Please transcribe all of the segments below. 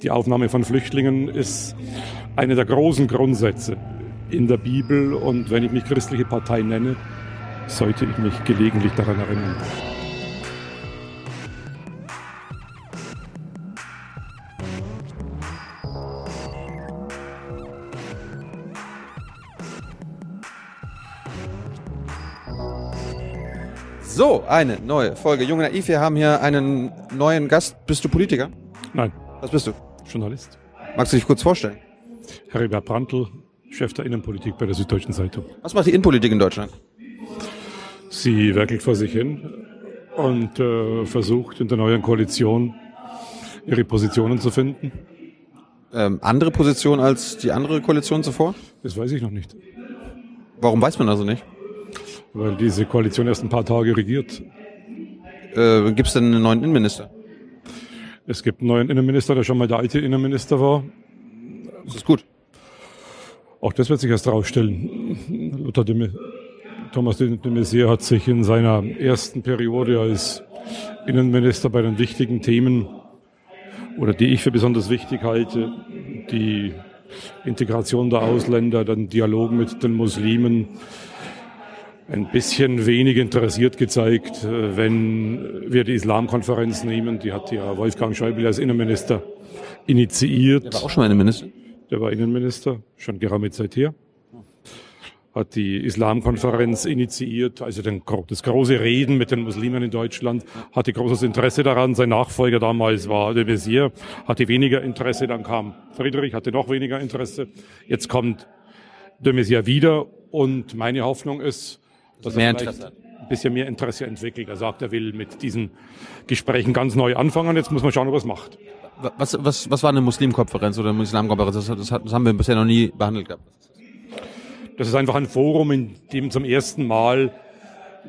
Die Aufnahme von Flüchtlingen ist eine der großen Grundsätze in der Bibel und wenn ich mich christliche Partei nenne, sollte ich mich gelegentlich daran erinnern. So, eine neue Folge. Junge Naiv, wir haben hier einen neuen Gast. Bist du Politiker? Nein, Was bist du? Journalist. Magst du dich kurz vorstellen? Heribert Brandl, Chef der Innenpolitik bei der Süddeutschen Zeitung. Was macht die Innenpolitik in Deutschland? Sie werkelt vor sich hin und äh, versucht in der neuen Koalition ihre Positionen zu finden. Ähm, andere Position als die andere Koalition zuvor? Das weiß ich noch nicht, Warum weiß man also nicht? weil diese Koalition erst ein paar Tage regiert. Äh, Gibt es denn einen neuen Innenminister? Es gibt einen neuen Innenminister, der schon mal der alte Innenminister war. Das ist gut. Auch das wird sich erst herausstellen. Luther de, Thomas de, de Maizière hat sich in seiner ersten Periode als Innenminister bei den wichtigen Themen oder die ich für besonders wichtig halte, die Integration der Ausländer, den Dialog mit den Muslimen, ein bisschen wenig interessiert gezeigt, äh, wenn wir die Islamkonferenz nehmen. Die hat ja Wolfgang Schäuble als Innenminister initiiert. Der war auch schon Innenminister. Der war Innenminister, schon geraume Zeit her. Hat die Islamkonferenz initiiert, also den, das große Reden mit den Muslimen in Deutschland, hatte großes Interesse daran. Sein Nachfolger damals war de Maizière, hatte weniger Interesse. Dann kam Friedrich, hatte noch weniger Interesse. Jetzt kommt de Maizière wieder und meine Hoffnung ist, dass mehr er vielleicht ein bisschen mehr Interesse entwickelt. Er sagt, er will mit diesen Gesprächen ganz neu anfangen. Jetzt muss man schauen, ob er es macht. Was, was, was war eine Muslimkonferenz oder eine Islamkonferenz? Das, das, das haben wir bisher noch nie behandelt gehabt. Das ist einfach ein Forum, in dem zum ersten Mal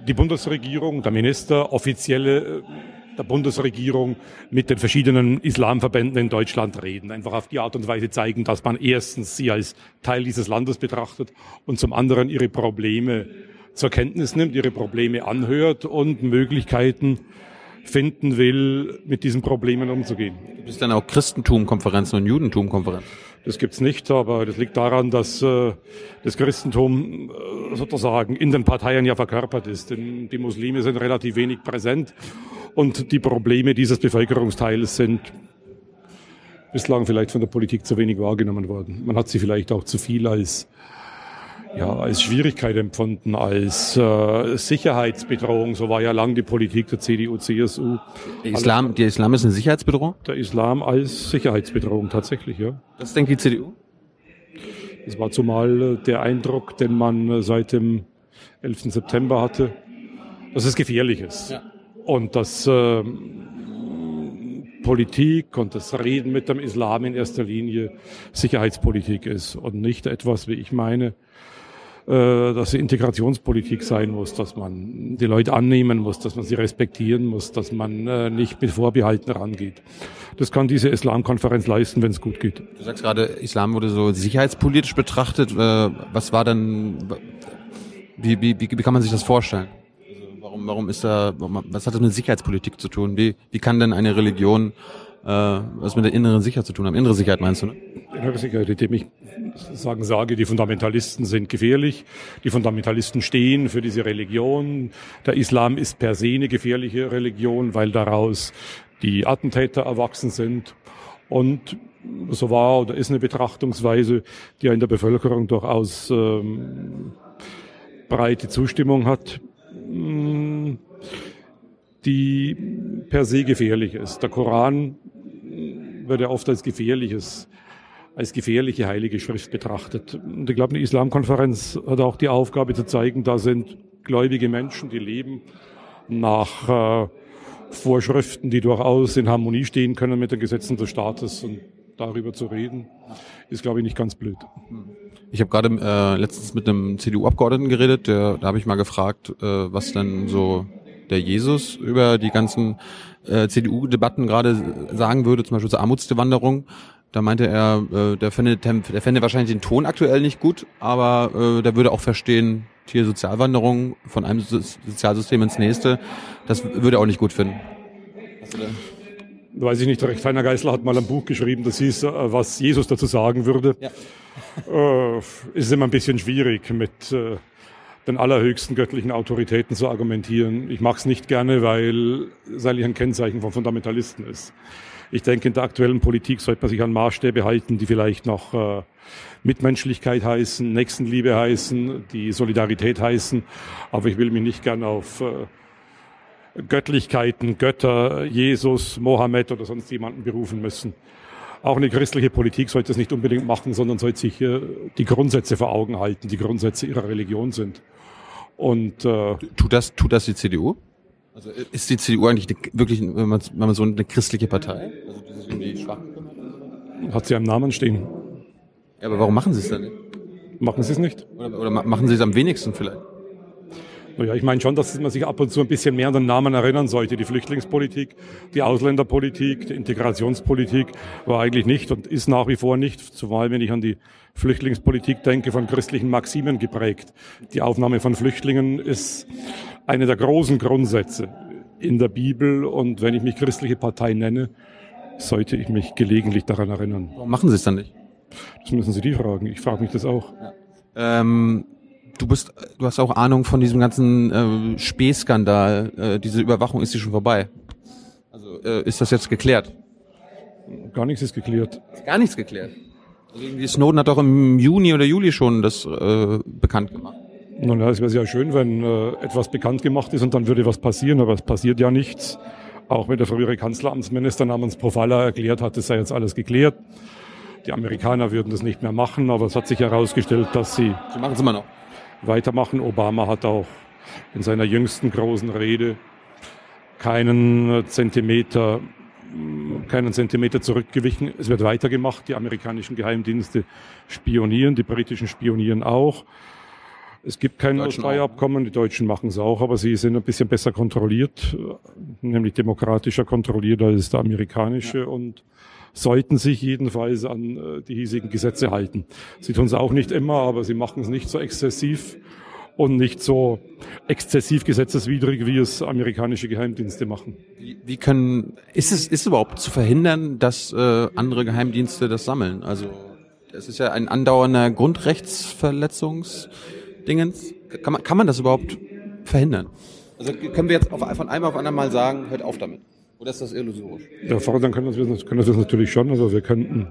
die Bundesregierung, der Minister, offizielle äh, der Bundesregierung mit den verschiedenen Islamverbänden in Deutschland reden. Einfach auf die Art und Weise zeigen, dass man erstens sie als Teil dieses Landes betrachtet und zum anderen ihre Probleme zur Kenntnis nimmt, ihre Probleme anhört und Möglichkeiten finden will, mit diesen Problemen umzugehen. Gibt es dann auch Christentumkonferenzen und Judentumkonferenzen? Das gibt's nicht, aber das liegt daran, dass äh, das Christentum äh, sozusagen in den Parteien ja verkörpert ist. Denn die Muslime sind relativ wenig präsent und die Probleme dieses Bevölkerungsteils sind bislang vielleicht von der Politik zu wenig wahrgenommen worden. Man hat sie vielleicht auch zu viel als ja, als Schwierigkeit empfunden, als äh, Sicherheitsbedrohung. So war ja lang die Politik der CDU, CSU. Der Islam, der Islam ist eine Sicherheitsbedrohung? Der Islam als Sicherheitsbedrohung tatsächlich, ja. Das denkt die CDU? Das war zumal äh, der Eindruck, den man äh, seit dem 11. September hatte, dass es gefährlich ist. Ja. Und dass ähm, Politik und das Reden mit dem Islam in erster Linie Sicherheitspolitik ist und nicht etwas, wie ich meine, äh, dass sie Integrationspolitik sein muss, dass man die Leute annehmen muss, dass man sie respektieren muss, dass man äh, nicht mit Vorbehalten rangeht. Das kann diese Islamkonferenz leisten, wenn es gut geht. Du sagst gerade, Islam wurde so sicherheitspolitisch betrachtet. Äh, was war dann, wie, wie, wie, kann man sich das vorstellen? Also warum, warum ist da, was hat das mit Sicherheitspolitik zu tun? Wie, wie kann denn eine Religion äh, was mit der inneren Sicherheit zu tun haben? Innere Sicherheit meinst du, ne? Innere Sicherheit, indem ich sagen sage, die Fundamentalisten sind gefährlich. Die Fundamentalisten stehen für diese Religion. Der Islam ist per se eine gefährliche Religion, weil daraus die Attentäter erwachsen sind. Und so war oder ist eine Betrachtungsweise, die ja in der Bevölkerung durchaus ähm, breite Zustimmung hat, mh, die per se gefährlich ist. Der Koran wird ja oft als gefährliches als gefährliche heilige Schrift betrachtet. Und ich glaube, eine Islamkonferenz hat auch die Aufgabe zu zeigen, da sind gläubige Menschen, die leben nach äh, Vorschriften, die durchaus in Harmonie stehen können mit den Gesetzen des Staates. Und darüber zu reden, ist, glaube ich, nicht ganz blöd. Ich habe gerade äh, letztens mit einem CDU-Abgeordneten geredet, der, da habe ich mal gefragt, äh, was denn so der Jesus über die ganzen äh, CDU-Debatten gerade sagen würde, zum Beispiel zur Armutswanderung. Da meinte er, äh, der, fände, der fände wahrscheinlich den Ton aktuell nicht gut, aber äh, der würde auch verstehen, hier Sozialwanderung von einem so Sozialsystem ins nächste, das würde er auch nicht gut finden. weiß ich nicht, recht, Heiner Geisler hat mal ein Buch geschrieben, das hieß, äh, was Jesus dazu sagen würde. Ja. Äh, ist immer ein bisschen schwierig, mit äh, den allerhöchsten göttlichen Autoritäten zu argumentieren. Ich mag es nicht gerne, weil es eigentlich ein Kennzeichen von Fundamentalisten ist. Ich denke, in der aktuellen Politik sollte man sich an Maßstäbe halten, die vielleicht noch äh, Mitmenschlichkeit heißen, Nächstenliebe heißen, die Solidarität heißen. Aber ich will mich nicht gern auf äh, Göttlichkeiten, Götter, Jesus, Mohammed oder sonst jemanden berufen müssen. Auch eine christliche Politik sollte es nicht unbedingt machen, sondern sollte sich äh, die Grundsätze vor Augen halten, die Grundsätze ihrer Religion sind. Und äh, tut das tut das die CDU? Also ist die CDU eigentlich wirklich, wenn man, wenn man so eine christliche Partei? Also das ist irgendwie schwach. Hat sie einen Namen stehen. Ja, aber warum machen sie es dann nicht? Machen sie es nicht? Oder, oder machen sie es am wenigsten vielleicht? Naja, ich meine schon, dass man sich ab und zu ein bisschen mehr an den Namen erinnern sollte. Die Flüchtlingspolitik, die Ausländerpolitik, die Integrationspolitik war eigentlich nicht und ist nach wie vor nicht, zumal wenn ich an die Flüchtlingspolitik denke, von christlichen Maximen geprägt. Die Aufnahme von Flüchtlingen ist eine der großen Grundsätze in der Bibel und wenn ich mich christliche Partei nenne, sollte ich mich gelegentlich daran erinnern. Warum machen Sie es dann nicht? Das müssen Sie die fragen. Ich frage mich das auch. Ja. Ähm du bist, du hast auch Ahnung von diesem ganzen äh, Spähskandal. Äh, diese Überwachung ist die schon vorbei. Also äh, ist das jetzt geklärt? Gar nichts ist geklärt. Gar nichts geklärt. Also irgendwie Snowden hat doch im Juni oder Juli schon das äh, bekannt gemacht. Nun ja, es wäre sehr schön, wenn äh, etwas bekannt gemacht ist und dann würde was passieren, aber es passiert ja nichts. Auch wenn der frühere Kanzleramtsminister namens Pofalla erklärt hat, es sei jetzt alles geklärt. Die Amerikaner würden das nicht mehr machen, aber es hat sich herausgestellt, dass sie. Sie machen es immer noch weitermachen. Obama hat auch in seiner jüngsten großen Rede keinen Zentimeter keinen Zentimeter zurückgewichen. Es wird weitergemacht. Die amerikanischen Geheimdienste spionieren, die britischen spionieren auch. Es gibt kein Notfreiabkommen, die Deutschen machen es auch, aber sie sind ein bisschen besser kontrolliert, nämlich demokratischer kontrolliert als der amerikanische ja. und sollten sich jedenfalls an äh, die hiesigen Gesetze halten. Sie tun es auch nicht immer, aber sie machen es nicht so exzessiv und nicht so exzessiv gesetzeswidrig, wie es amerikanische Geheimdienste machen. Wie, wie können, ist es, ist es überhaupt zu verhindern, dass äh, andere Geheimdienste das sammeln? Also, es ist ja ein andauernder Grundrechtsverletzungsdingens. Kann man, kann man das überhaupt verhindern? Also können wir jetzt auf, von einem auf anderen mal sagen, hört auf damit? Oder ist das illusorisch? Ja, fordern können wir, können wir das natürlich schon. Also wir könnten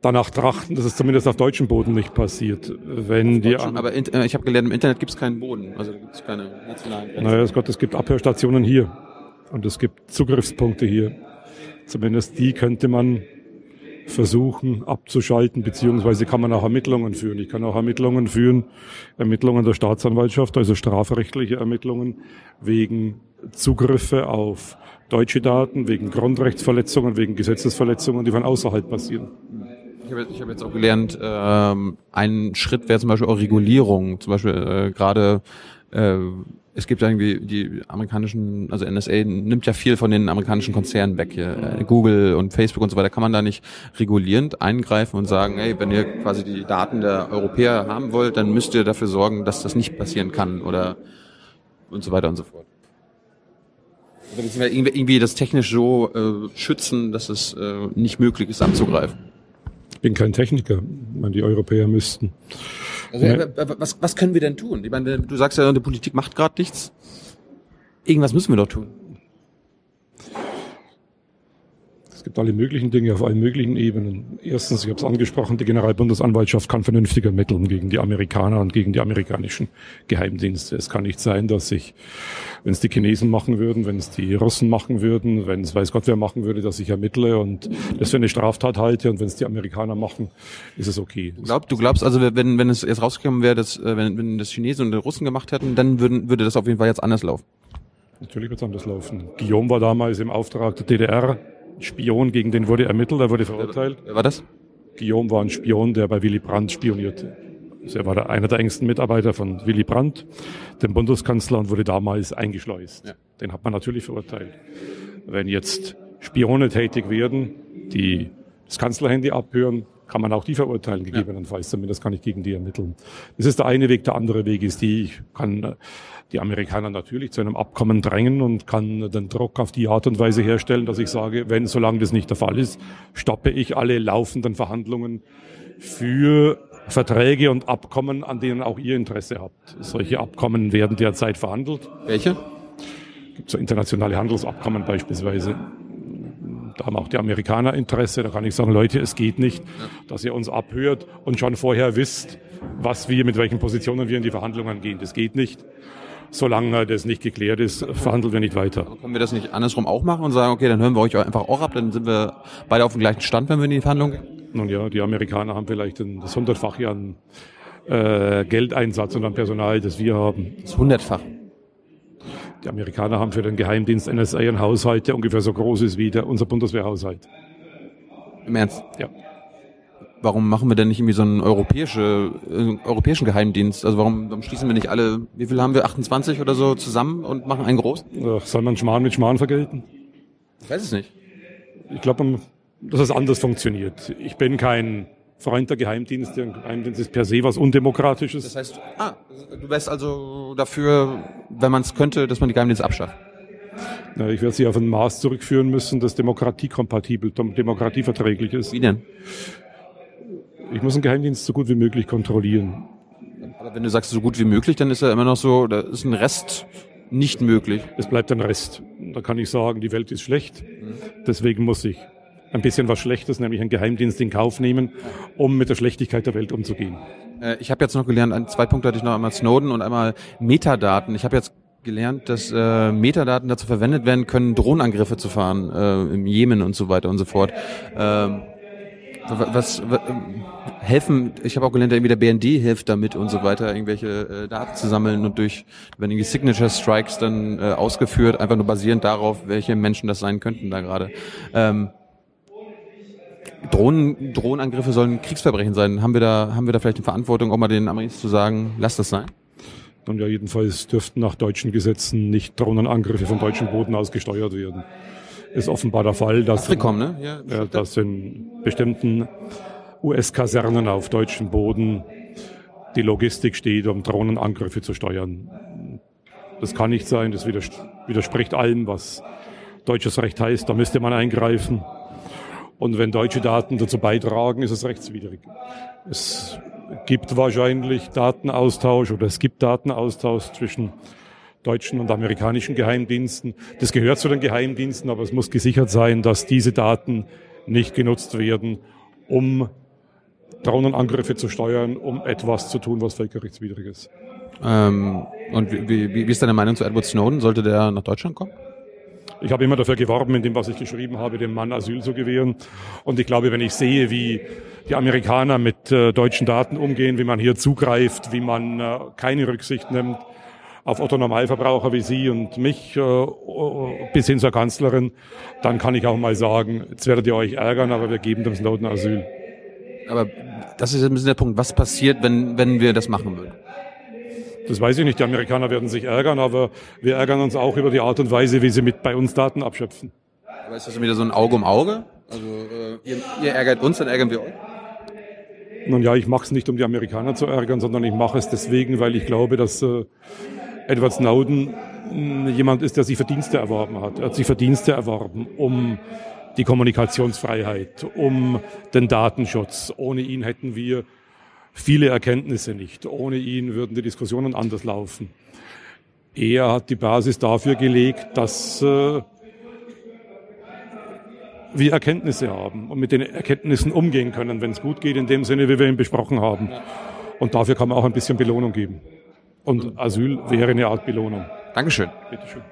danach trachten, dass es zumindest auf deutschem Boden nicht passiert. Wenn die aber äh, ich habe gelernt, im Internet gibt es keinen Boden, also gibt es keine nationalen Grenzen. Naja, Gott, es gibt Abhörstationen hier und es gibt Zugriffspunkte hier. Zumindest die könnte man versuchen abzuschalten, beziehungsweise kann man auch Ermittlungen führen. Ich kann auch Ermittlungen führen, Ermittlungen der Staatsanwaltschaft, also strafrechtliche Ermittlungen wegen Zugriffe auf deutsche Daten wegen Grundrechtsverletzungen, wegen Gesetzesverletzungen, die von außerhalb passieren. Ich habe ich hab jetzt auch gelernt, ähm, ein Schritt wäre zum Beispiel auch Regulierung. Zum Beispiel äh, gerade äh, es gibt irgendwie die amerikanischen, also NSA nimmt ja viel von den amerikanischen Konzernen weg, hier, äh, Google und Facebook und so weiter. Kann man da nicht regulierend eingreifen und sagen, hey, wenn ihr quasi die Daten der Europäer haben wollt, dann müsst ihr dafür sorgen, dass das nicht passieren kann oder und so weiter und so fort. Oder wir irgendwie das technisch so äh, schützen, dass es äh, nicht möglich ist, anzugreifen? Ich bin kein Techniker. Ich meine, die Europäer müssten. Also, ja. was, was können wir denn tun? Ich meine, du sagst ja, die Politik macht gerade nichts. Irgendwas müssen wir doch tun. Es gibt alle möglichen Dinge auf allen möglichen Ebenen. Erstens, ich habe es angesprochen, die Generalbundesanwaltschaft kann vernünftig ermitteln gegen die Amerikaner und gegen die amerikanischen Geheimdienste. Es kann nicht sein, dass sich, wenn es die Chinesen machen würden, wenn es die Russen machen würden, wenn es weiß Gott wer machen würde, dass ich ermittle und das für eine Straftat halte und wenn es die Amerikaner machen, ist es okay. Du, glaub, du glaubst also, wenn, wenn es jetzt rausgekommen wäre, dass äh, wenn, wenn das Chinesen und die Russen gemacht hätten, dann würden, würde das auf jeden Fall jetzt anders laufen? Natürlich wird es anders laufen. Guillaume war damals im Auftrag der DDR Spion, gegen den wurde ermittelt, er wurde verurteilt. Wer war das? Guillaume war ein Spion, der bei Willy Brandt spionierte. Also er war einer der engsten Mitarbeiter von Willy Brandt, dem Bundeskanzler, und wurde damals eingeschleust. Ja. Den hat man natürlich verurteilt. Wenn jetzt Spione tätig werden, die das Kanzlerhandy abhören, kann man auch die verurteilen, gegebenenfalls, zumindest kann ich gegen die ermitteln. Das ist der eine Weg. Der andere Weg ist die, ich kann äh, die Amerikaner natürlich zu einem Abkommen drängen und kann den Druck auf die Art und Weise herstellen, dass ich sage, wenn, solange das nicht der Fall ist, stoppe ich alle laufenden Verhandlungen für Verträge und Abkommen, an denen auch ihr Interesse habt. Solche Abkommen werden derzeit verhandelt. Welche? gibt so internationale Handelsabkommen beispielsweise. Da haben auch die Amerikaner Interesse. Da kann ich sagen, Leute, es geht nicht, dass ihr uns abhört und schon vorher wisst, was wir, mit welchen Positionen wir in die Verhandlungen gehen. Das geht nicht. Solange das nicht geklärt ist, verhandeln wir nicht weiter. Können wir das nicht andersrum auch machen und sagen, okay, dann hören wir euch einfach auch ab, dann sind wir beide auf dem gleichen Stand, wenn wir in die Verhandlungen gehen? Nun ja, die Amerikaner haben vielleicht das hundertfache an äh, Geldeinsatz und an Personal, das wir haben. Das hundertfach. Die Amerikaner haben für den Geheimdienst NSA einen Haushalt, der ungefähr so groß ist wie der, unser Bundeswehrhaushalt. Im Ernst? Ja. Warum machen wir denn nicht irgendwie so einen europäische, äh, europäischen Geheimdienst? Also warum, warum schließen wir nicht alle, wie viel haben wir, 28 oder so zusammen und machen einen großen? Ach, soll man Schmarrn mit Schmarrn vergelten? Ich weiß es nicht. Ich glaube, dass es anders funktioniert. Ich bin kein Freund der Geheimdienste. Ein Geheimdienst ist per se was Undemokratisches. Das heißt, ah, du wärst also dafür, wenn man es könnte, dass man die Geheimdienste abschafft? Ja, ich werde sie auf ein Maß zurückführen müssen, das demokratiekompatibel, demokratieverträglich ist. Wie denn? Ich muss einen Geheimdienst so gut wie möglich kontrollieren. Aber wenn du sagst so gut wie möglich, dann ist ja immer noch so, da ist ein Rest nicht möglich. Es bleibt ein Rest. Da kann ich sagen, die Welt ist schlecht. Deswegen muss ich ein bisschen was Schlechtes, nämlich einen Geheimdienst in Kauf nehmen, um mit der Schlechtigkeit der Welt umzugehen. Äh, ich habe jetzt noch gelernt, zwei Punkte hatte ich noch einmal Snowden und einmal Metadaten. Ich habe jetzt gelernt, dass äh, Metadaten dazu verwendet werden können, Drohnenangriffe zu fahren äh, im Jemen und so weiter und so fort. Ähm, was, was helfen, ich habe auch gelernt, irgendwie der BND hilft damit und so weiter, irgendwelche äh, Daten zu sammeln und durch, wenn irgendwie Signature Strikes dann äh, ausgeführt, einfach nur basierend darauf, welche Menschen das sein könnten da gerade. Ähm, Drohnen, Drohnenangriffe sollen Kriegsverbrechen sein. Haben wir da, haben wir da vielleicht die Verantwortung, auch mal den Amis zu sagen, lass das sein? Und ja, jedenfalls dürften nach deutschen Gesetzen nicht Drohnenangriffe von deutschen Boden aus gesteuert werden. Ist offenbar der Fall, dass, Afrikom, ne? ja, ja, dass in bestimmten US-Kasernen auf deutschem Boden die Logistik steht, um Drohnenangriffe zu steuern. Das kann nicht sein, das widerspricht allem, was deutsches Recht heißt. Da müsste man eingreifen. Und wenn deutsche Daten dazu beitragen, ist es rechtswidrig. Es gibt wahrscheinlich Datenaustausch oder es gibt Datenaustausch zwischen deutschen und amerikanischen Geheimdiensten. Das gehört zu den Geheimdiensten, aber es muss gesichert sein, dass diese Daten nicht genutzt werden, um Drohnenangriffe zu steuern, um etwas zu tun, was völkerrechtswidrig ist. Ähm, und wie, wie, wie ist deine Meinung zu Edward Snowden? Sollte der nach Deutschland kommen? Ich habe immer dafür geworben, in dem, was ich geschrieben habe, dem Mann Asyl zu gewähren. Und ich glaube, wenn ich sehe, wie die Amerikaner mit äh, deutschen Daten umgehen, wie man hier zugreift, wie man äh, keine Rücksicht nimmt auf Otto Normalverbraucher wie Sie und mich äh, bis hin zur Kanzlerin, dann kann ich auch mal sagen, jetzt werdet ihr euch ärgern, aber wir geben dem Snowden Asyl. Aber das ist ein bisschen der Punkt. Was passiert, wenn, wenn wir das machen würden? Das weiß ich nicht. Die Amerikaner werden sich ärgern, aber wir ärgern uns auch über die Art und Weise, wie sie mit bei uns Daten abschöpfen. Aber ist das wieder so ein Auge um Auge? Also äh, ihr, ihr ärgert uns, dann ärgern wir euch? Nun ja, ich mache es nicht, um die Amerikaner zu ärgern, sondern ich mache es deswegen, weil ich glaube, dass äh, Edward Snowden mh, jemand ist, der sich Verdienste erworben hat. Er hat sich Verdienste erworben, um die Kommunikationsfreiheit, um den Datenschutz. Ohne ihn hätten wir viele Erkenntnisse nicht. Ohne ihn würden die Diskussionen anders laufen. Er hat die Basis dafür gelegt, dass äh, wir Erkenntnisse haben und mit den Erkenntnissen umgehen können, wenn es gut geht, in dem Sinne, wie wir ihn besprochen haben. Und dafür kann man auch ein bisschen Belohnung geben. Und Asyl wäre eine Art Belohnung. Dankeschön. Bitteschön.